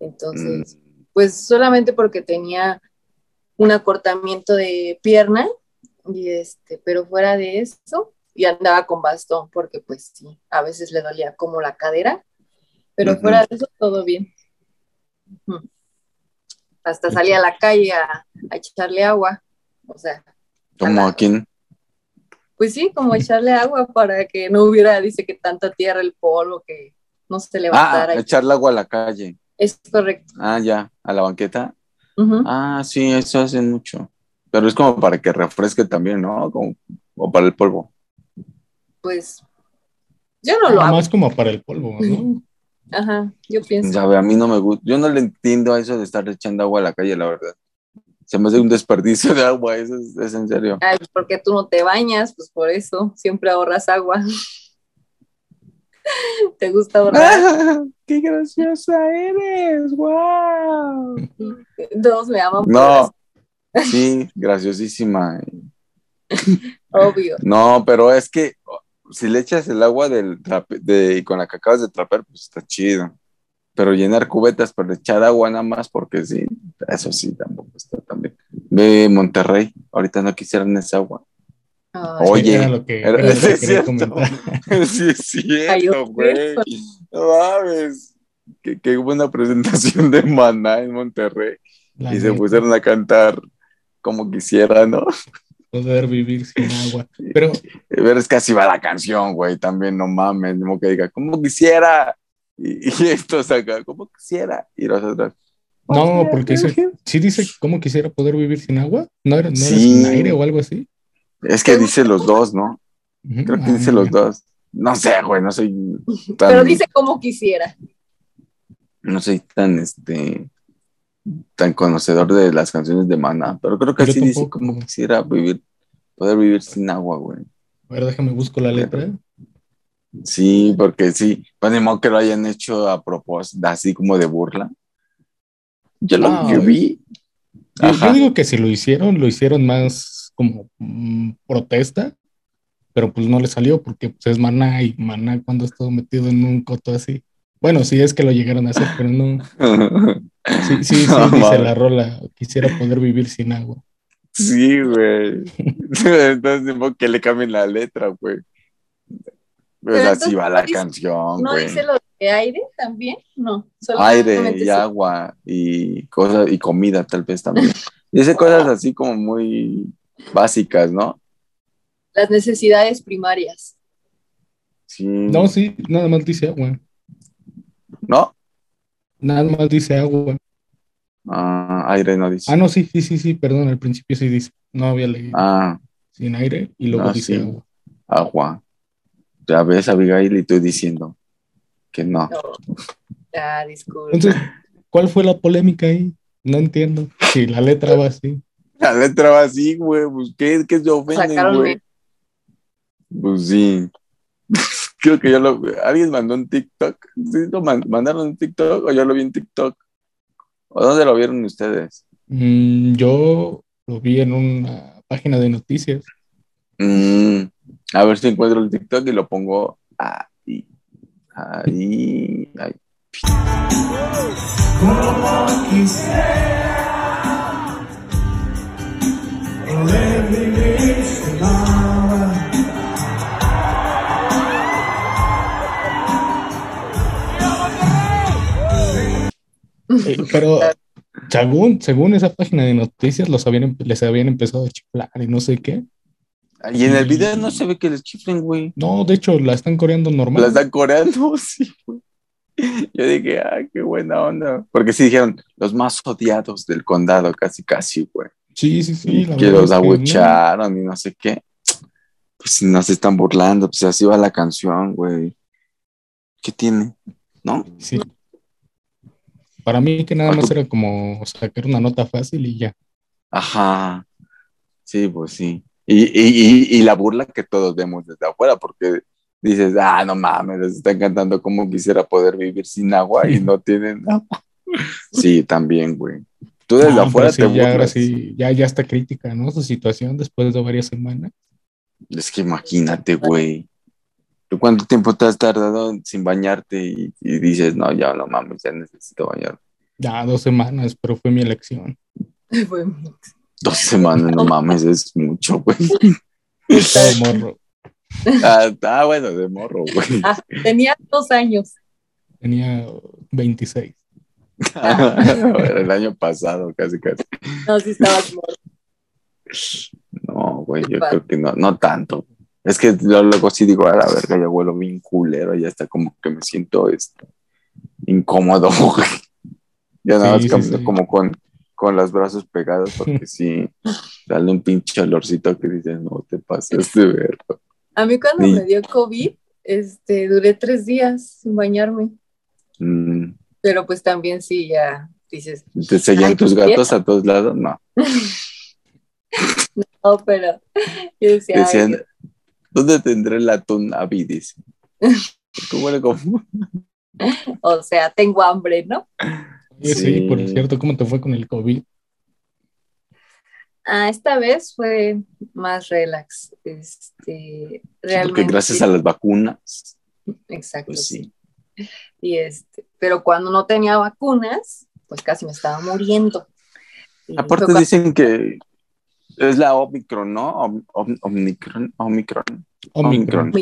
Entonces, Mm, pues solamente porque tenía un acortamiento de pierna, y este, pero fuera de eso, y andaba con bastón, porque pues sí, a veces le dolía como la cadera, pero fuera de eso todo bien. Hasta salía a la calle a, a echarle agua, o sea, ¿Cómo a quién? pues sí, como echarle agua para que no hubiera, dice que tanta tierra, el polvo, que no se Ah, levantara. echarle agua a la calle. Es correcto. Ah, ya, a la banqueta. Ah, sí, eso hacen mucho. Pero es como para que refresque también, ¿no? Como, o para el polvo. Pues yo no lo hago. Más como para el polvo, ¿no? Ajá, yo pienso. Sabe, a mí no me gusta. Yo no le entiendo a eso de estar echando agua a la calle, la verdad. Se me hace un desperdicio de agua, eso es, es en serio. Ay, pues porque tú no te bañas, pues por eso siempre ahorras agua. ¿Te gusta ahorrar? ¡Qué graciosa eres! ¡Wow! Todos me aman por No, sí, graciosísima. obvio. No, pero es que si le echas el agua del trape- de, con la que acabas de trapear, pues está chido. Pero llenar cubetas para echar agua nada más porque sí, eso sí, tampoco está tan bien. Ve Monterrey, ahorita no quisieran esa agua. Ay, Oye, Era lo que, era- era lo sí que es quería cierto. comentar. sí, es cierto, güey. No mames. Qué, qué buena presentación de Maná en Monterrey. La y se neta, pusieron a cantar como quisiera, ¿no? Poder vivir sin agua. Pero Pero es que así va la canción, güey, también, no mames, no que diga, como quisiera. Y, y estos acá, como quisiera. Y nosotros. no, porque dice, sí dice cómo quisiera poder vivir sin agua. ¿No era, no era Sí. sin aire o algo así? Es que dice los dos, ¿no? Creo que ah, dice los mira. dos. No sé, güey, no soy tan, Pero dice como quisiera. no soy tan, este, tan conocedor de las canciones de Maná, pero creo que Yo sí dice tampoco. como quisiera vivir, poder vivir sin agua, güey. A ver, déjame busco la letra. Sí, porque sí, pues ni modo que lo hayan hecho a propósito, así como de burla. Yo lo Ah, vi. Yo digo que si lo hicieron, lo hicieron más como mm, protesta, pero pues no le salió porque pues, es Maná y Maná cuando ha estado metido en un coto así. Bueno, sí es que lo llegaron a hacer, pero no. Sí, sí, sí, No, dice la rola, quisiera poder vivir sin agua. Sí, güey. Entonces, que le cambien la letra, güey. Pues Pero así entonces va la dice- canción, ¿No güey. dice lo de aire también? No. Aire y sí. agua y cosas y comida tal vez también. Dice cosas así como muy básicas, ¿no? Las necesidades primarias. Sí. No, sí, nada más dice agua. ¿No? Nada más dice agua. Ah, aire no dice. Ah, no, sí, sí, sí, sí, perdón, al principio sí dice. No había leído. Ah, Sin aire y luego Ah, dice sí. agua. agua. Ya ves, Abigail, y tú diciendo que no. No. Ah, disculpa. Entonces, ¿cuál fue la polémica ahí? No entiendo. Si la letra va así. La letra va así, güey. Pues, ¿qué, qué se ofenden, Sacaron güey? Pues sí. Creo que yo lo... ¿Alguien mandó un TikTok? ¿Sí lo man- mandaron un TikTok o yo lo vi en TikTok? ¿O dónde lo vieron ustedes? Mm, yo lo vi en una página de noticias. Mm, a ver si encuentro el TikTok y lo pongo Ahí. Ahí. ahí. Eh, pero según, según esa página de noticias, los habían, les habían empezado a chiflar y no sé qué. Y en el video no se ve que les chiflen, güey. No, de hecho, la están coreando normal. La están coreando, sí, güey. Yo dije, ah, qué buena onda. Porque sí dijeron, los más odiados del condado, casi, casi, güey. Sí, sí, sí. la que los no. abucharon y no sé qué. Pues no se están burlando, pues así va la canción, güey. ¿Qué tiene? ¿No? Sí. Para mí que nada más era como sacar una nota fácil y ya. Ajá. Sí, pues sí. Y, y, y, y la burla que todos vemos desde afuera, porque dices, ah, no mames, les están cantando como quisiera poder vivir sin agua y no tienen agua. Sí, también, güey. Tú desde No, afuera pero te sí, ya, ahora sí, ya, ya está crítica, ¿no? Su situación después de varias semanas. Es que imagínate, güey. ¿Tú cuánto tiempo te has tardado sin bañarte y, y dices, no, ya no mames, ya necesito bañar? Ya dos semanas, pero fue mi elección. Fue mi- Dos semanas, no mames, es mucho, güey. Todo morro. Ah, ah, bueno, de morro, güey. Ah, tenía dos años. Tenía 26. Era el año pasado, casi, casi. No, sí estabas morro. No, güey, yo creo que no, no tanto. Es que luego sí digo, a la verga, ya huelo bien culero, ya está como que me siento este, incómodo, güey. Ya nada más Sí, sí, camino sí. como con, con los brazos pegados, porque sí, dale un pinche olorcito que dices, no te pases de verga. A mí cuando Sí. me dio COVID, este, duré tres días sin bañarme. Mm, Pero pues también sí, ya dices, ¿Te seguían tus ¿qué? gatos a todos lados? No. no, pero yo decía, Decían, ¿dónde tendré el atún avidis? ¿Cómo era como? o sea, tengo hambre, ¿no? Sí. Sí. por cierto, ¿cómo te fue con el COVID? Ah, esta vez fue más relax. Este, realmente. Porque gracias a las vacunas, Exacto. pues sí. Y este, pero cuando no tenía vacunas, pues casi me estaba muriendo. Y Aparte cuando- dicen que es la Omicron, ¿no? Om- om- Omicron, Omicron, Omicron.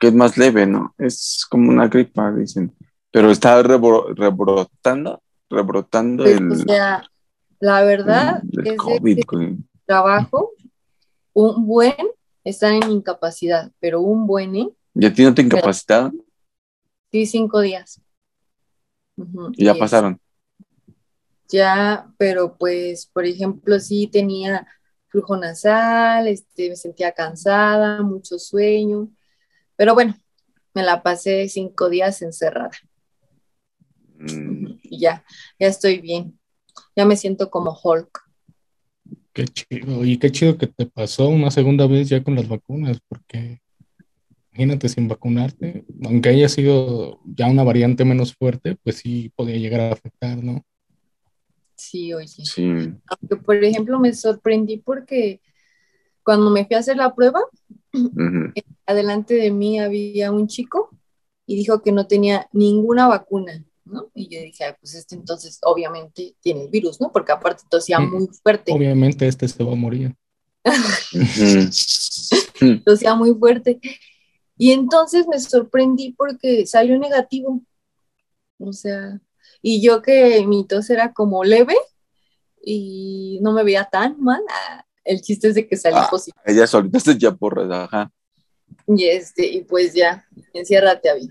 que es más leve, ¿no? Es como una gripa, dicen. Pero está rebro- rebrotando, rebrotando pues, el, o sea, la verdad el es COVID, que trabajo, un buen está en incapacidad, pero un buen, ¿eh? ¿Y a ti no te incapacitaron? Sí, cinco días. Y ya pasaron. Ya, pero pues, por ejemplo, sí tenía flujo nasal, este, me sentía cansada, mucho sueño, pero bueno, me la pasé cinco días encerrada Mm, y ya, ya estoy bien, ya me siento como Hulk. Qué chido. Y qué chido que te pasó una segunda vez ya con las vacunas, porque imagínate sin vacunarte, aunque haya sido ya una variante menos fuerte, pues sí podía llegar a afectar, ¿no? Sí, oye. sí. Aunque, por ejemplo, me sorprendí porque cuando me fui a hacer la prueba, Ujú. adelante de mí había un chico y dijo que no tenía ninguna vacuna, ¿no? Y yo dije, "Ay, pues este entonces obviamente tiene el virus, ¿no? Porque aparte tosía muy fuerte, Obviamente este se va a morir. Tosía muy fuerte. Y entonces me sorprendí porque salió negativo. O sea, y yo que mi tos era como leve y no me veía tan mal. ah, El chiste es de que salí Ah. positivo. Ella solita se ya porras, ajá. Y, este, y pues ya, enciérrate, Avi.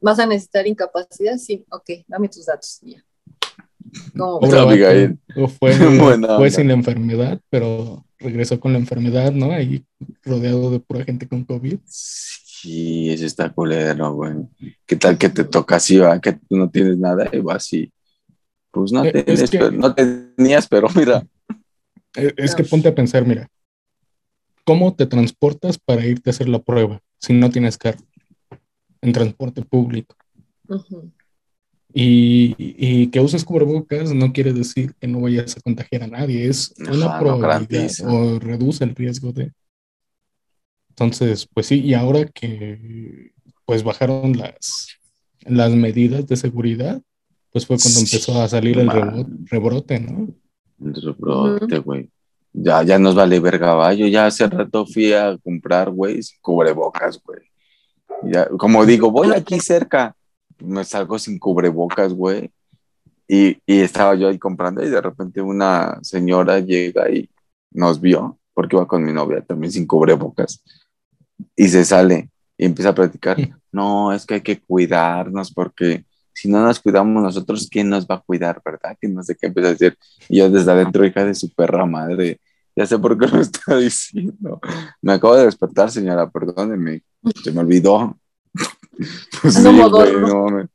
¿Vas a necesitar incapacidad? Sí, ok, dame tus datos. Ya. Vato, Abigail. Fue, Buena fue sin la enfermedad, pero regresó con la enfermedad, ¿no? Ahí rodeado de pura gente con COVID. Sí, eso está culero, güey. ¿Qué tal que te toca así, va? Que tú no tienes nada y vas y... Pues no, Eh, que- pero- no tenías, pero mira. Eh, Es que ponte a pensar, mira, ¿cómo te transportas para irte a hacer la prueba si no tienes carro en transporte público? Y, y que uses cubrebocas no quiere decir que no vayas a contagiar a nadie, es Ajá, una probabilidad o reduce el riesgo de. Entonces, pues sí, y ahora que pues bajaron las, las medidas de seguridad, pues fue cuando empezó a salir el rebo- rebrote, ¿no? El rebrote, güey. Ya, ya nos vale ver caballo. Ya hace rato fui a comprar, güey, sin cubrebocas, güey. Ya, como digo, voy aquí cerca. Me salgo sin cubrebocas, güey. Y, y estaba yo ahí comprando y de repente una señora llega y nos vio, porque iba con mi novia también sin cubrebocas. Y se sale y empieza a platicar. No, es que hay que cuidarnos porque si no nos cuidamos nosotros, ¿quién nos va a cuidar, verdad? Que no sé qué empieza a decir. Y yo desde adentro, hija de su perra madre, ya sé por qué lo está diciendo. Me acabo de despertar, señora, perdóneme, se me olvidó. Pues sí, güey, no, me-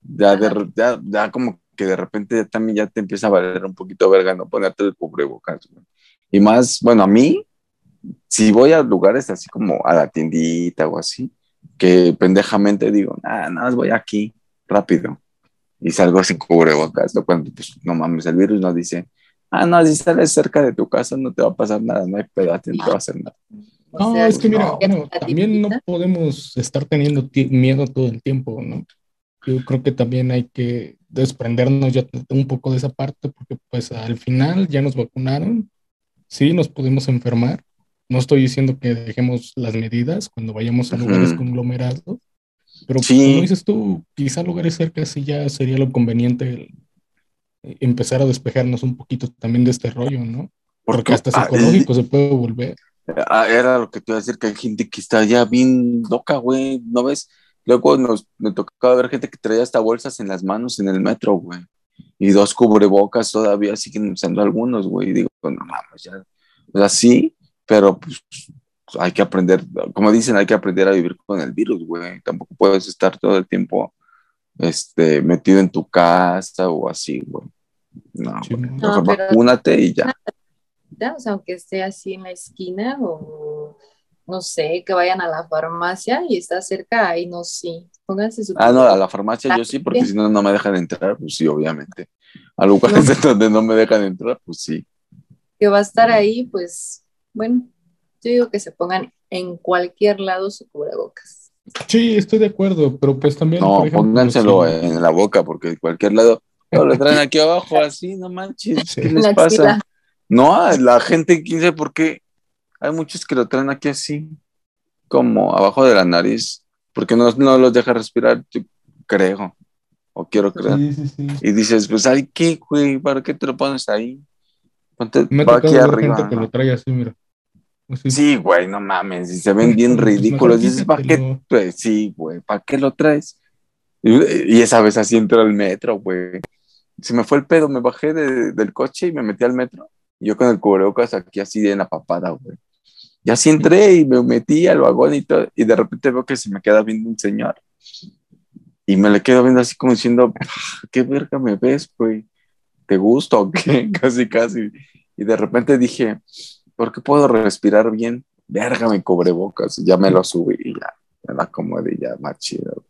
ya, de ya, ya como que de repente también ya te empieza a valer un poquito verga no ponerte el cubrebocas, güey. Y más, bueno, a mí, si voy a lugares así como a la tiendita o así, que pendejamente digo, nada, nada, más voy aquí, rápido. Y salgo sin cubrebocas, lo cuando, pues, no mames, el virus nos dice, ah, no, si sales cerca de tu casa no te va a pasar nada, no hay pedo, a ti no te va a hacer nada. O No, sea, es que mira, no. bueno, también no podemos estar teniendo miedo todo el tiempo, ¿no? Yo creo que también hay que desprendernos ya un poco de esa parte, porque pues al final ya nos vacunaron, sí, nos podemos enfermar. No estoy diciendo que dejemos las medidas cuando vayamos a lugares conglomerados, pero Sí. como dices tú, quizá lugares cerca sí ya sería lo conveniente eh, empezar a despejarnos un poquito también de este rollo, ¿no? Porque hasta ah, psicológico se puede volver. Ah, era lo que te iba a decir, que hay gente que está ya bien loca, güey, ¿no ves? Luego nos, me tocaba ver gente que traía hasta bolsas en las manos en el metro, güey. Y dos cubrebocas todavía siguen usando algunos, güey. Digo, no mames, ya. O sea, sí, pero pues hay que aprender, como dicen, hay que aprender a vivir con el virus, güey. Tampoco puedes estar todo el tiempo este, metido en tu casa o así, güey. No, Sí, güey. no. Vacúnate y ya. ¿ya? O sea, aunque esté así en la esquina o no sé, que vayan a la farmacia y está cerca, ahí no, sí. Pónganse su Ah, no, a la farmacia yo sí, porque si no, no me dejan entrar, pues sí, obviamente. A lugares donde no me dejan entrar, pues sí. que va a estar ahí, pues, bueno, yo digo que se pongan en cualquier lado su cubrebocas. Sí, estoy de acuerdo, pero pues también. No, por ejemplo, pónganselo en la boca, porque en cualquier lado, no, lo traen aquí abajo así, no manches, Sí. ¿qué les la pasa? axila. No, la gente, quién sabe por qué, hay muchos que lo traen aquí así, como abajo de la nariz, porque no, no los deja respirar, yo creo, o quiero creer. Sí, sí, sí. Y dices, pues, ay, ¿qué, güey? ¿Para qué te lo pones ahí? Ponte, Me va tocado aquí arriba. gente que lo trae así, mira. Sí, güey, no mames, y se ven bien ridículos. Dices, ¿para qué? Pues, sí, güey, ¿para qué lo traes? Y, y esa vez así entró al metro, güey. Se me fue el pedo, me bajé de- del coche y me metí al metro. Y yo con el cubrebocas aquí así en la papada, güey. Y así entré y me metí al vagón y todo. Y de repente veo que se me queda viendo un señor. Y me le quedo viendo así como diciendo, "Ah, ¿qué verga me ves, güey? ¿Te gusta o qué? Casi, casi. Y de repente dije, ¿por qué puedo respirar bien? Verga, mi cubrebocas. Ya me lo subí y ya, me la acomodé y ya más chido.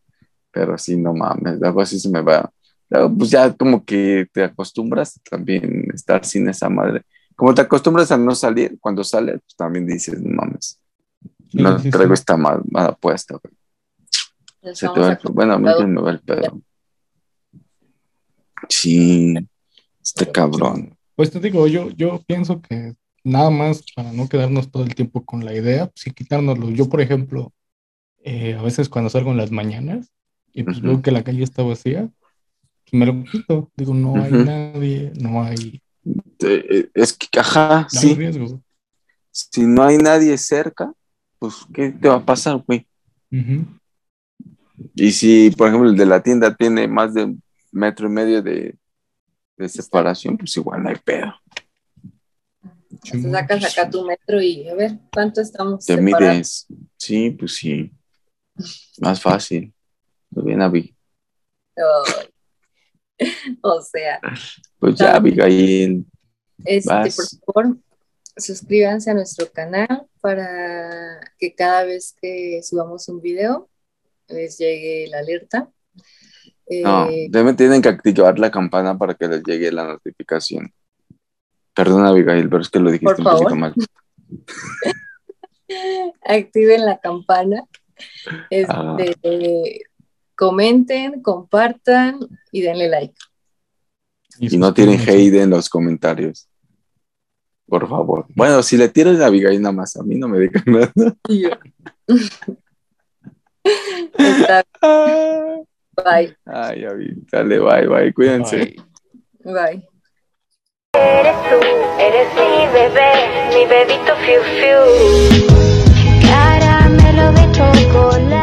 Pero sí, no mames, luego así se me va. Luego, pues ya como que te acostumbras también a estar sin esa madre. Como te acostumbras a no salir, cuando sales, pues también dices, no mames, no sí, traigo sí. esta mal, mala puesta. Se te va el- bueno, a mí me va el pedo. Sí, este cabrón. Pues te digo, yo, yo pienso que nada más para no quedarnos todo el tiempo con la idea, pues sí quitárnoslo. Yo, por ejemplo, eh, a veces cuando salgo en las mañanas y pues veo que la calle está vacía, pues me lo quito. Digo, no hay nadie, no hay, Eh, eh, Es que, ajá, no hay sí. riesgo. Si no hay nadie cerca, pues, ¿qué te va a pasar, güey? Y si, por ejemplo, el de la tienda tiene más de metro y medio de, de separación, pues igual no hay pedo. Te sacas acá tu metro y a ver, ¿cuánto estamos Te separados? mides. Sí, pues sí. Más fácil. Muy bien, Abby. O sea, Pues ya, Abigail. este, Vas. por favor, suscríbanse a nuestro canal para que cada vez que subamos un video les llegue la alerta. No, Eh, deben, tienen que activar la campana para que les llegue la notificación. Perdona, Abigail, pero es que lo dijiste Por un poquito mal. activen la campana Este, comenten, compartan y denle like. Y no tienen hate en los comentarios. Por favor. Bueno, si le tiras la Abigail nada más, a mí no me digan nada. Está- Bye. Ay, Abby, dale, bye, bye, cuídense. Bye. Bye. Eres tú, eres mi bebé, mi bebito fiu fiu. Caramelo de chocolate.